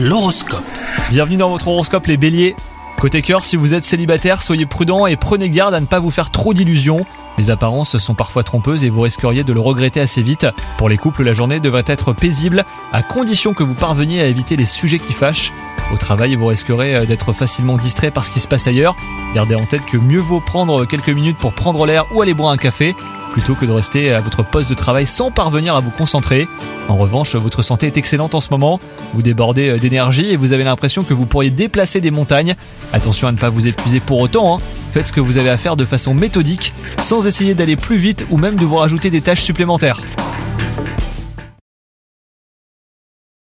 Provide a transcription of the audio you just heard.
L'horoscope. Bienvenue dans votre horoscope les béliers. Côté cœur, si vous êtes célibataire, soyez prudent et prenez garde à ne pas vous faire trop d'illusions. Les apparences sont parfois trompeuses et vous risqueriez de le regretter assez vite. Pour les couples, la journée devrait être paisible, à condition que vous parveniez à éviter les sujets qui fâchent. Au travail, vous risquerez euh, d'être facilement distrait par ce qui se passe ailleurs. Gardez en tête que mieux vaut prendre quelques minutes pour prendre l'air ou aller boire un café, plutôt que de rester à votre poste de travail sans parvenir à vous concentrer. En revanche, votre santé est excellente en ce moment, vous débordez euh, d'énergie et vous avez l'impression que vous pourriez déplacer des montagnes. Attention à ne pas vous épuiser pour autant, hein. faites ce que vous avez à faire de façon méthodique, sans essayer d'aller plus vite ou même de vous rajouter des tâches supplémentaires.